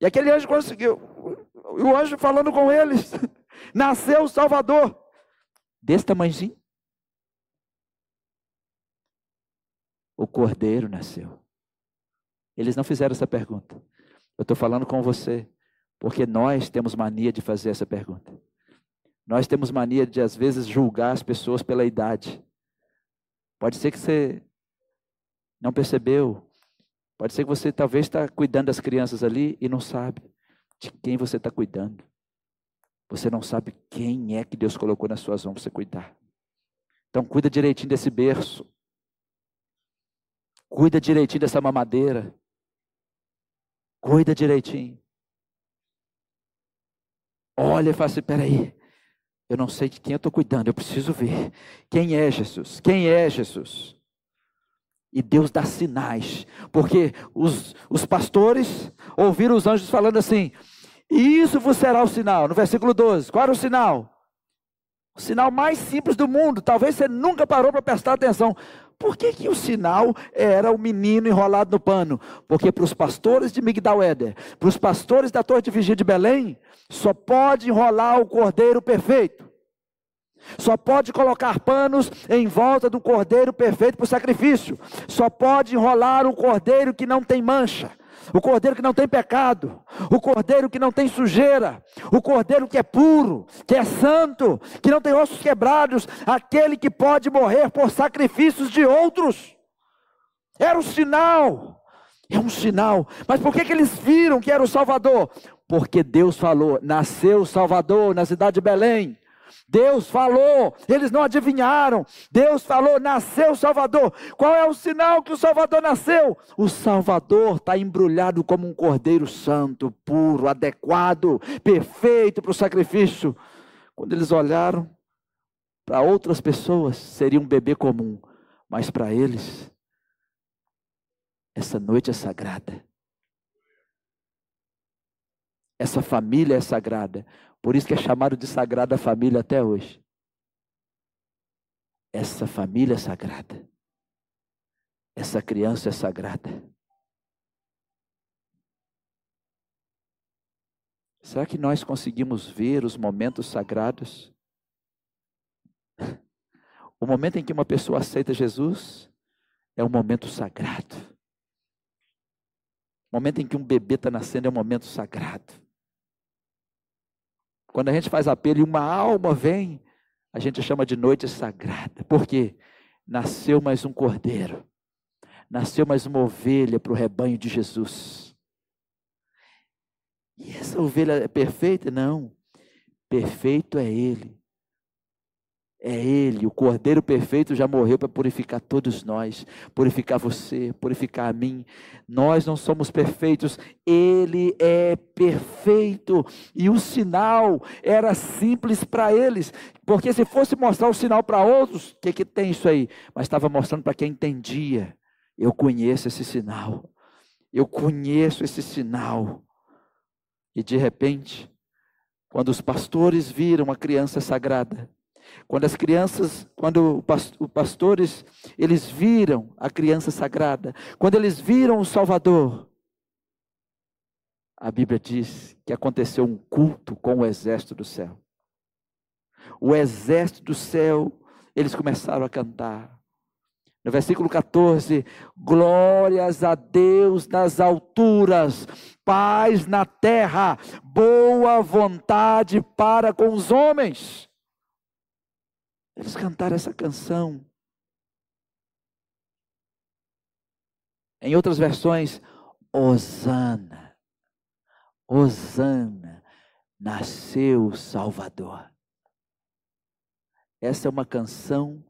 E aquele anjo conseguiu. O anjo falando com eles. Nasceu o Salvador. Desse tamanhozinho. O cordeiro nasceu. Eles não fizeram essa pergunta. Eu estou falando com você, porque nós temos mania de fazer essa pergunta. Nós temos mania de, às vezes, julgar as pessoas pela idade. Pode ser que você não percebeu. Pode ser que você talvez está cuidando das crianças ali e não sabe de quem você está cuidando. Você não sabe quem é que Deus colocou nas suas mãos para você cuidar. Então, cuida direitinho desse berço. Cuida direitinho dessa mamadeira. Cuida direitinho. Olha e fala assim: peraí, eu não sei de quem eu estou cuidando, eu preciso ver. Quem é Jesus? Quem é Jesus? E Deus dá sinais, porque os, os pastores ouviram os anjos falando assim: isso vos será o sinal. No versículo 12, qual era o sinal? O sinal mais simples do mundo, talvez você nunca parou para prestar atenção. Por que, que o sinal era o menino enrolado no pano? Porque para os pastores de Migdal Éder, para os pastores da Torre de Vigia de Belém, só pode enrolar o cordeiro perfeito. Só pode colocar panos em volta do cordeiro perfeito para o sacrifício. Só pode enrolar o cordeiro que não tem mancha o cordeiro que não tem pecado, o cordeiro que não tem sujeira, o cordeiro que é puro, que é santo, que não tem ossos quebrados, aquele que pode morrer por sacrifícios de outros. Era um sinal, é um sinal. Mas por que, que eles viram que era o Salvador? Porque Deus falou: nasceu o Salvador na cidade de Belém. Deus falou, eles não adivinharam. Deus falou, nasceu o Salvador. Qual é o sinal que o Salvador nasceu? O Salvador está embrulhado como um cordeiro santo, puro, adequado, perfeito para o sacrifício. Quando eles olharam, para outras pessoas seria um bebê comum, mas para eles, essa noite é sagrada. Essa família é sagrada. Por isso que é chamado de Sagrada Família até hoje. Essa família é sagrada. Essa criança é sagrada. Será que nós conseguimos ver os momentos sagrados? O momento em que uma pessoa aceita Jesus é um momento sagrado. O momento em que um bebê está nascendo é um momento sagrado. Quando a gente faz apelo e uma alma vem, a gente chama de noite sagrada. Por quê? Nasceu mais um cordeiro. Nasceu mais uma ovelha para o rebanho de Jesus. E essa ovelha é perfeita? Não. Perfeito é Ele. É Ele, o Cordeiro perfeito, já morreu para purificar todos nós, purificar você, purificar a mim. Nós não somos perfeitos, Ele é perfeito. E o sinal era simples para eles, porque se fosse mostrar o sinal para outros, o que, que tem isso aí? Mas estava mostrando para quem entendia. Eu conheço esse sinal, eu conheço esse sinal. E de repente, quando os pastores viram a criança sagrada, quando as crianças, quando os pastores, eles viram a criança sagrada, quando eles viram o Salvador, a Bíblia diz que aconteceu um culto com o exército do céu. O exército do céu, eles começaram a cantar. No versículo 14, glórias a Deus nas alturas, paz na terra, boa vontade para com os homens. Eles cantaram essa canção. Em outras versões, Osana, Osana, nasceu o Salvador. Essa é uma canção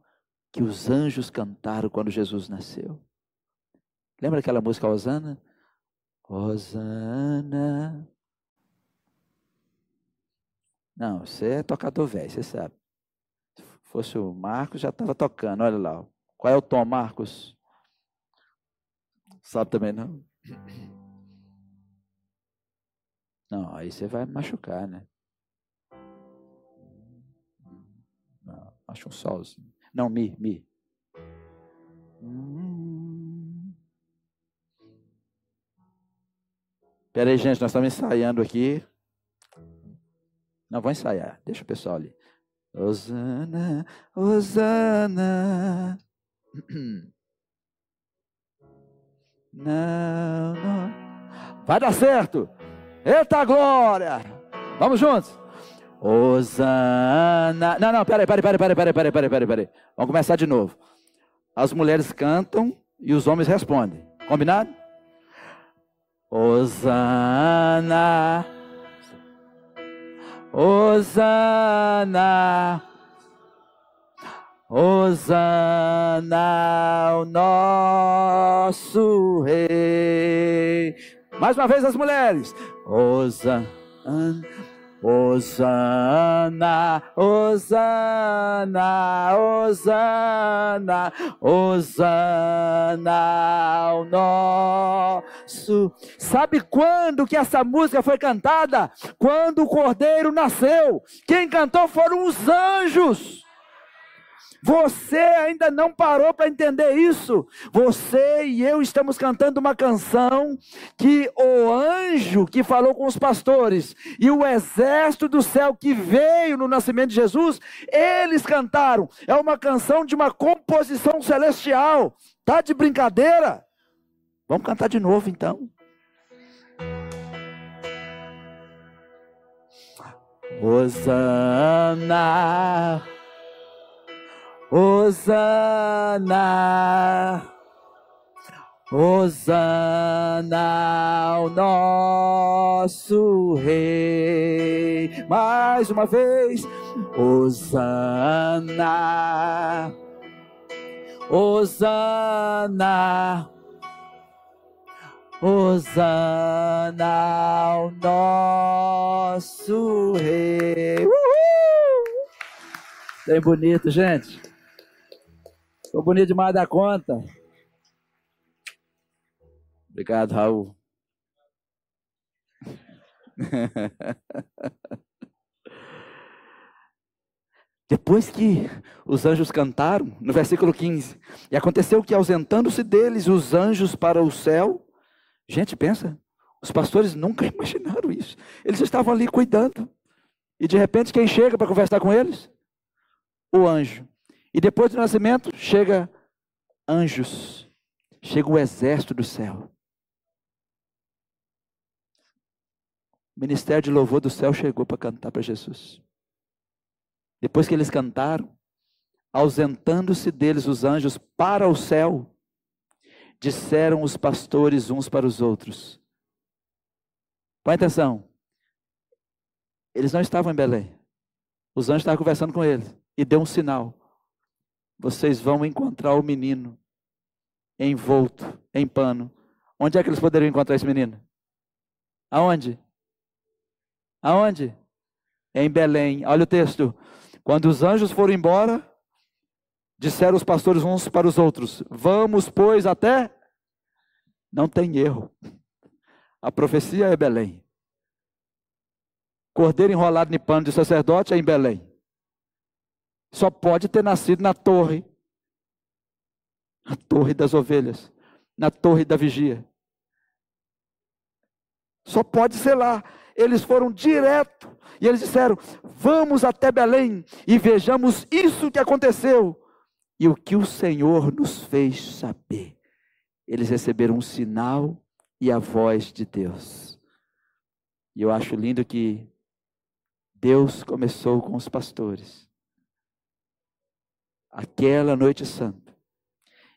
que os anjos cantaram quando Jesus nasceu. Lembra aquela música Osana? Osana. Não, você é tocador velho, você sabe fosse o Marcos, já estava tocando. Olha lá. Qual é o tom, Marcos? Sabe também não? Não, aí você vai machucar, né? Acho um solzinho. Não, mi, mi. Espera aí, gente, nós estamos ensaiando aqui. Não, vou ensaiar. Deixa o pessoal ali. Osana, Osana. Não, não. Vai dar certo. Eita glória. Vamos juntos. Osana. Não, não, peraí, peraí, peraí, peraí, peraí, peraí, peraí, peraí. Vamos começar de novo. As mulheres cantam e os homens respondem. Combinado? Osana. Osana, Osana, o nosso rei. Mais uma vez as mulheres. Osana. Osana, Osana, Osana, Osana, o nosso. Sabe quando que essa música foi cantada? Quando o Cordeiro nasceu. Quem cantou foram os anjos. Você ainda não parou para entender isso. Você e eu estamos cantando uma canção que o anjo que falou com os pastores e o exército do céu que veio no nascimento de Jesus, eles cantaram. É uma canção de uma composição celestial. Tá de brincadeira? Vamos cantar de novo então. Osana. Osana, Osana, o nosso Rei. Mais uma vez, Osana, Osana, Osana ao nosso Rei. Uhul! Bem bonito, gente. Ficou bonito demais da conta. Obrigado, Raul. Depois que os anjos cantaram, no versículo 15, e aconteceu que, ausentando-se deles os anjos para o céu, gente, pensa, os pastores nunca imaginaram isso. Eles estavam ali cuidando, e de repente, quem chega para conversar com eles? O anjo. E depois do nascimento, chega anjos, chega o exército do céu. O ministério de louvor do céu chegou para cantar para Jesus. Depois que eles cantaram, ausentando-se deles os anjos para o céu, disseram os pastores uns para os outros. Põe atenção. Eles não estavam em Belém. Os anjos estavam conversando com eles. E deu um sinal. Vocês vão encontrar o menino envolto em pano. Onde é que eles poderiam encontrar esse menino? Aonde? Aonde? Em Belém. Olha o texto. Quando os anjos foram embora, disseram os pastores uns para os outros: Vamos, pois, até. Não tem erro. A profecia é Belém. Cordeiro enrolado em pano de sacerdote é em Belém. Só pode ter nascido na torre. Na torre das ovelhas. Na torre da vigia. Só pode ser lá. Eles foram direto e eles disseram: Vamos até Belém e vejamos isso que aconteceu e o que o Senhor nos fez saber. Eles receberam um sinal e a voz de Deus. E eu acho lindo que Deus começou com os pastores. Aquela noite santa.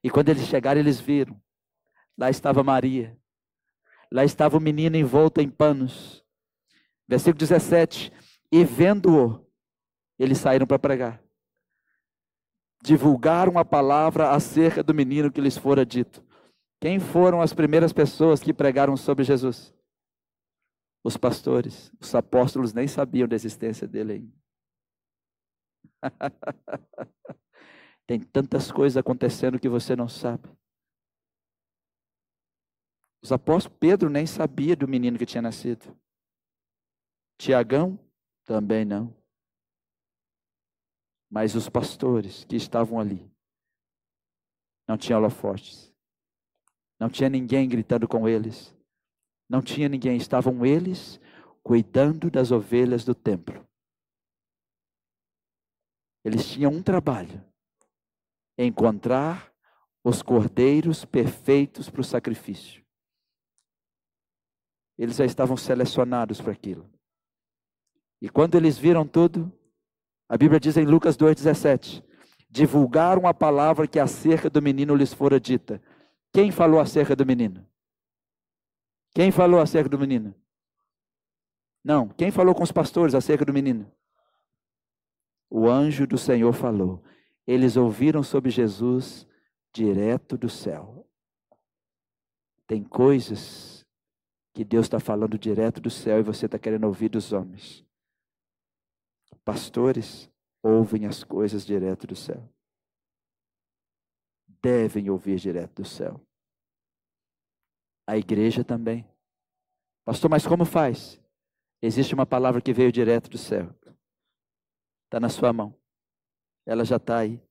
E quando eles chegaram, eles viram. Lá estava Maria. Lá estava o menino envolto em panos. Versículo 17: E vendo-o, eles saíram para pregar. Divulgaram a palavra acerca do menino que lhes fora dito. Quem foram as primeiras pessoas que pregaram sobre Jesus? Os pastores. Os apóstolos nem sabiam da existência dele ainda. Tem tantas coisas acontecendo que você não sabe. Os apóstolos, Pedro nem sabia do menino que tinha nascido. Tiagão também não. Mas os pastores que estavam ali não tinham holofotes. Não tinha ninguém gritando com eles. Não tinha ninguém, estavam eles cuidando das ovelhas do templo. Eles tinham um trabalho: encontrar os cordeiros perfeitos para o sacrifício. Eles já estavam selecionados para aquilo. E quando eles viram tudo, a Bíblia diz em Lucas 2,17: divulgaram a palavra que acerca do menino lhes fora dita. Quem falou acerca do menino? Quem falou acerca do menino? Não, quem falou com os pastores acerca do menino? O anjo do Senhor falou. Eles ouviram sobre Jesus direto do céu. Tem coisas que Deus está falando direto do céu e você está querendo ouvir dos homens. Pastores ouvem as coisas direto do céu. Devem ouvir direto do céu. A igreja também. Pastor, mas como faz? Existe uma palavra que veio direto do céu. Está na sua mão. Ela já está aí.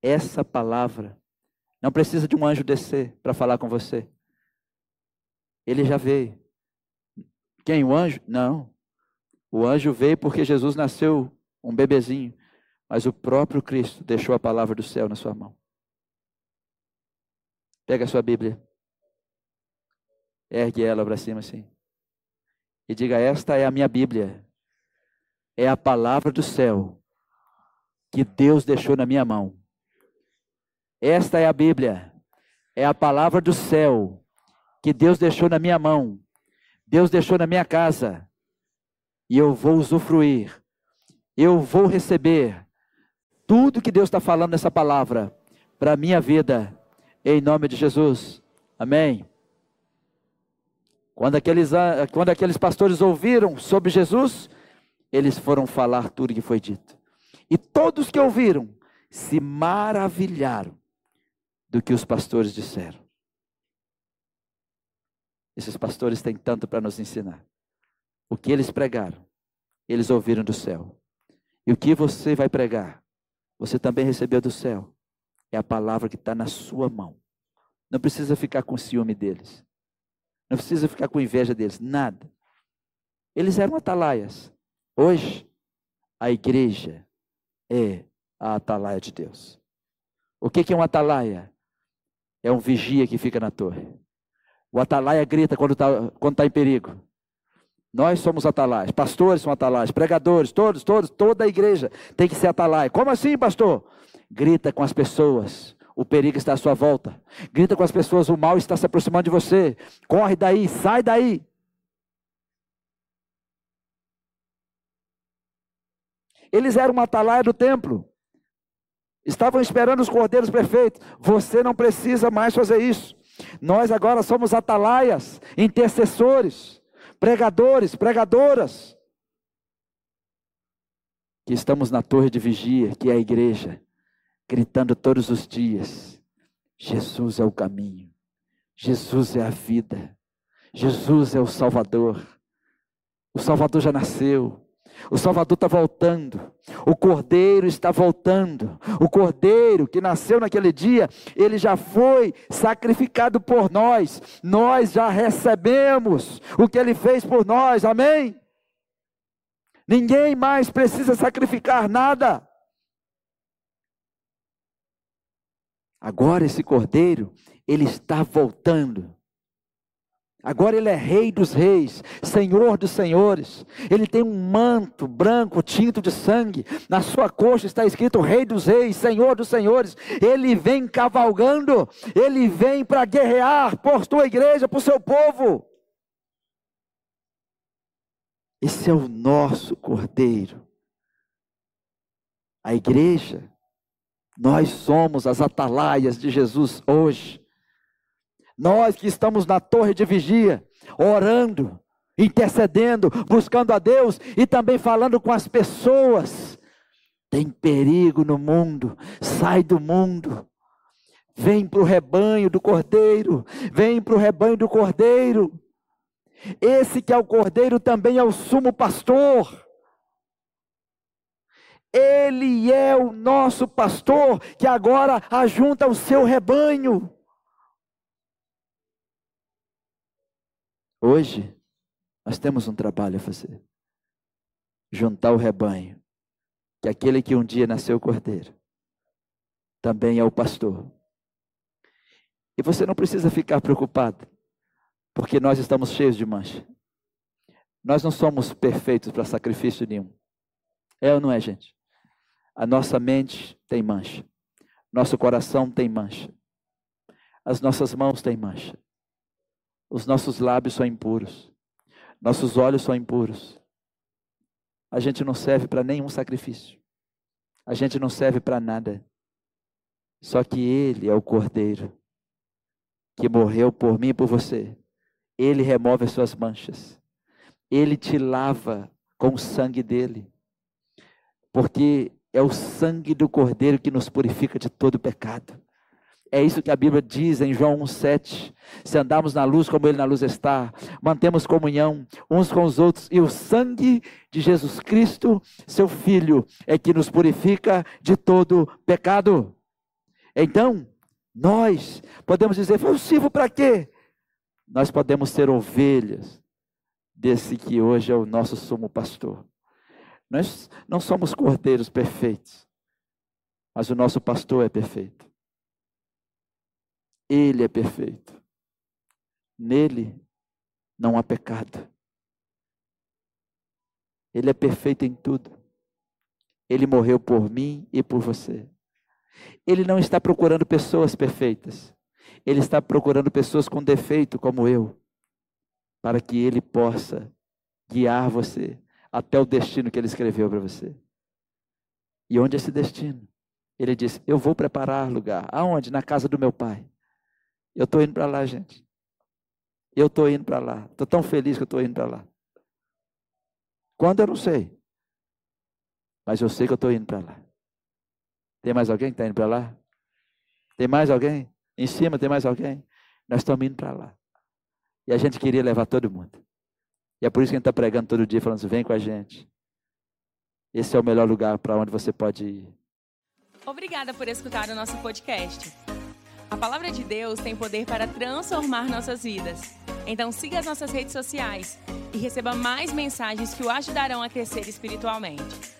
Essa palavra não precisa de um anjo descer para falar com você. Ele já veio. Quem? O anjo? Não. O anjo veio porque Jesus nasceu um bebezinho, mas o próprio Cristo deixou a palavra do céu na sua mão. Pega a sua Bíblia. Ergue ela para cima assim. E diga: Esta é a minha Bíblia. É a palavra do céu que Deus deixou na minha mão. Esta é a Bíblia. É a palavra do céu que Deus deixou na minha mão. Deus deixou na minha casa e eu vou usufruir eu vou receber tudo que Deus está falando nessa palavra para a minha vida, em nome de Jesus. Amém. Quando aqueles, quando aqueles pastores ouviram sobre Jesus, eles foram falar tudo que foi dito. E todos que ouviram se maravilharam do que os pastores disseram. Esses pastores têm tanto para nos ensinar. O que eles pregaram, eles ouviram do céu. E o que você vai pregar, você também recebeu do céu. É a palavra que está na sua mão. Não precisa ficar com ciúme deles. Não precisa ficar com inveja deles. Nada. Eles eram atalaias. Hoje, a igreja é a atalaia de Deus. O que é um atalaia? É um vigia que fica na torre. O atalaia grita quando está quando tá em perigo. Nós somos atalaias, pastores são atalaias, pregadores, todos, todos, toda a igreja tem que ser atalaia. Como assim, pastor? Grita com as pessoas, o perigo está à sua volta. Grita com as pessoas, o mal está se aproximando de você. Corre daí, sai daí. Eles eram uma atalaia do templo. Estavam esperando os cordeiros perfeitos. Você não precisa mais fazer isso. Nós agora somos atalaias, intercessores pregadores, pregadoras, que estamos na torre de vigia, que é a igreja, gritando todos os dias: Jesus é o caminho, Jesus é a vida, Jesus é o Salvador. O Salvador já nasceu, o Salvador está voltando. O Cordeiro está voltando. O Cordeiro que nasceu naquele dia, ele já foi sacrificado por nós. Nós já recebemos o que ele fez por nós. Amém? Ninguém mais precisa sacrificar nada. Agora esse Cordeiro, ele está voltando. Agora ele é rei dos reis, senhor dos senhores. Ele tem um manto branco tinto de sangue. Na sua coxa está escrito rei dos reis, senhor dos senhores. Ele vem cavalgando, ele vem para guerrear por tua igreja, por seu povo. Esse é o nosso cordeiro. A igreja, nós somos as atalaias de Jesus hoje. Nós que estamos na torre de vigia, orando, intercedendo, buscando a Deus e também falando com as pessoas. Tem perigo no mundo, sai do mundo. Vem para o rebanho do cordeiro, vem para o rebanho do cordeiro. Esse que é o cordeiro também é o sumo pastor. Ele é o nosso pastor que agora ajunta o seu rebanho. Hoje, nós temos um trabalho a fazer: juntar o rebanho, que aquele que um dia nasceu cordeiro, também é o pastor. E você não precisa ficar preocupado, porque nós estamos cheios de mancha. Nós não somos perfeitos para sacrifício nenhum. É ou não é, gente? A nossa mente tem mancha. Nosso coração tem mancha. As nossas mãos têm mancha. Os nossos lábios são impuros. Nossos olhos são impuros. A gente não serve para nenhum sacrifício. A gente não serve para nada. Só que Ele é o Cordeiro que morreu por mim e por você. Ele remove as suas manchas. Ele te lava com o sangue dele. Porque é o sangue do Cordeiro que nos purifica de todo pecado. É isso que a Bíblia diz em João 1,7. Se andarmos na luz como Ele na luz está, mantemos comunhão uns com os outros, e o sangue de Jesus Cristo, seu Filho, é que nos purifica de todo pecado. Então, nós podemos dizer, eu sirvo para quê? Nós podemos ser ovelhas desse que hoje é o nosso sumo pastor. Nós não somos cordeiros perfeitos, mas o nosso pastor é perfeito. Ele é perfeito. Nele não há pecado. Ele é perfeito em tudo. Ele morreu por mim e por você. Ele não está procurando pessoas perfeitas. Ele está procurando pessoas com defeito como eu, para que ele possa guiar você até o destino que ele escreveu para você. E onde é esse destino? Ele disse: Eu vou preparar lugar. Aonde? Na casa do meu pai. Eu estou indo para lá, gente. Eu estou indo para lá. Estou tão feliz que eu estou indo para lá. Quando eu não sei. Mas eu sei que eu estou indo para lá. Tem mais alguém que está indo para lá? Tem mais alguém? Em cima tem mais alguém? Nós estamos indo para lá. E a gente queria levar todo mundo. E é por isso que a gente está pregando todo dia, falando assim: vem com a gente. Esse é o melhor lugar para onde você pode ir. Obrigada por escutar o nosso podcast. A palavra de Deus tem poder para transformar nossas vidas. Então siga as nossas redes sociais e receba mais mensagens que o ajudarão a crescer espiritualmente.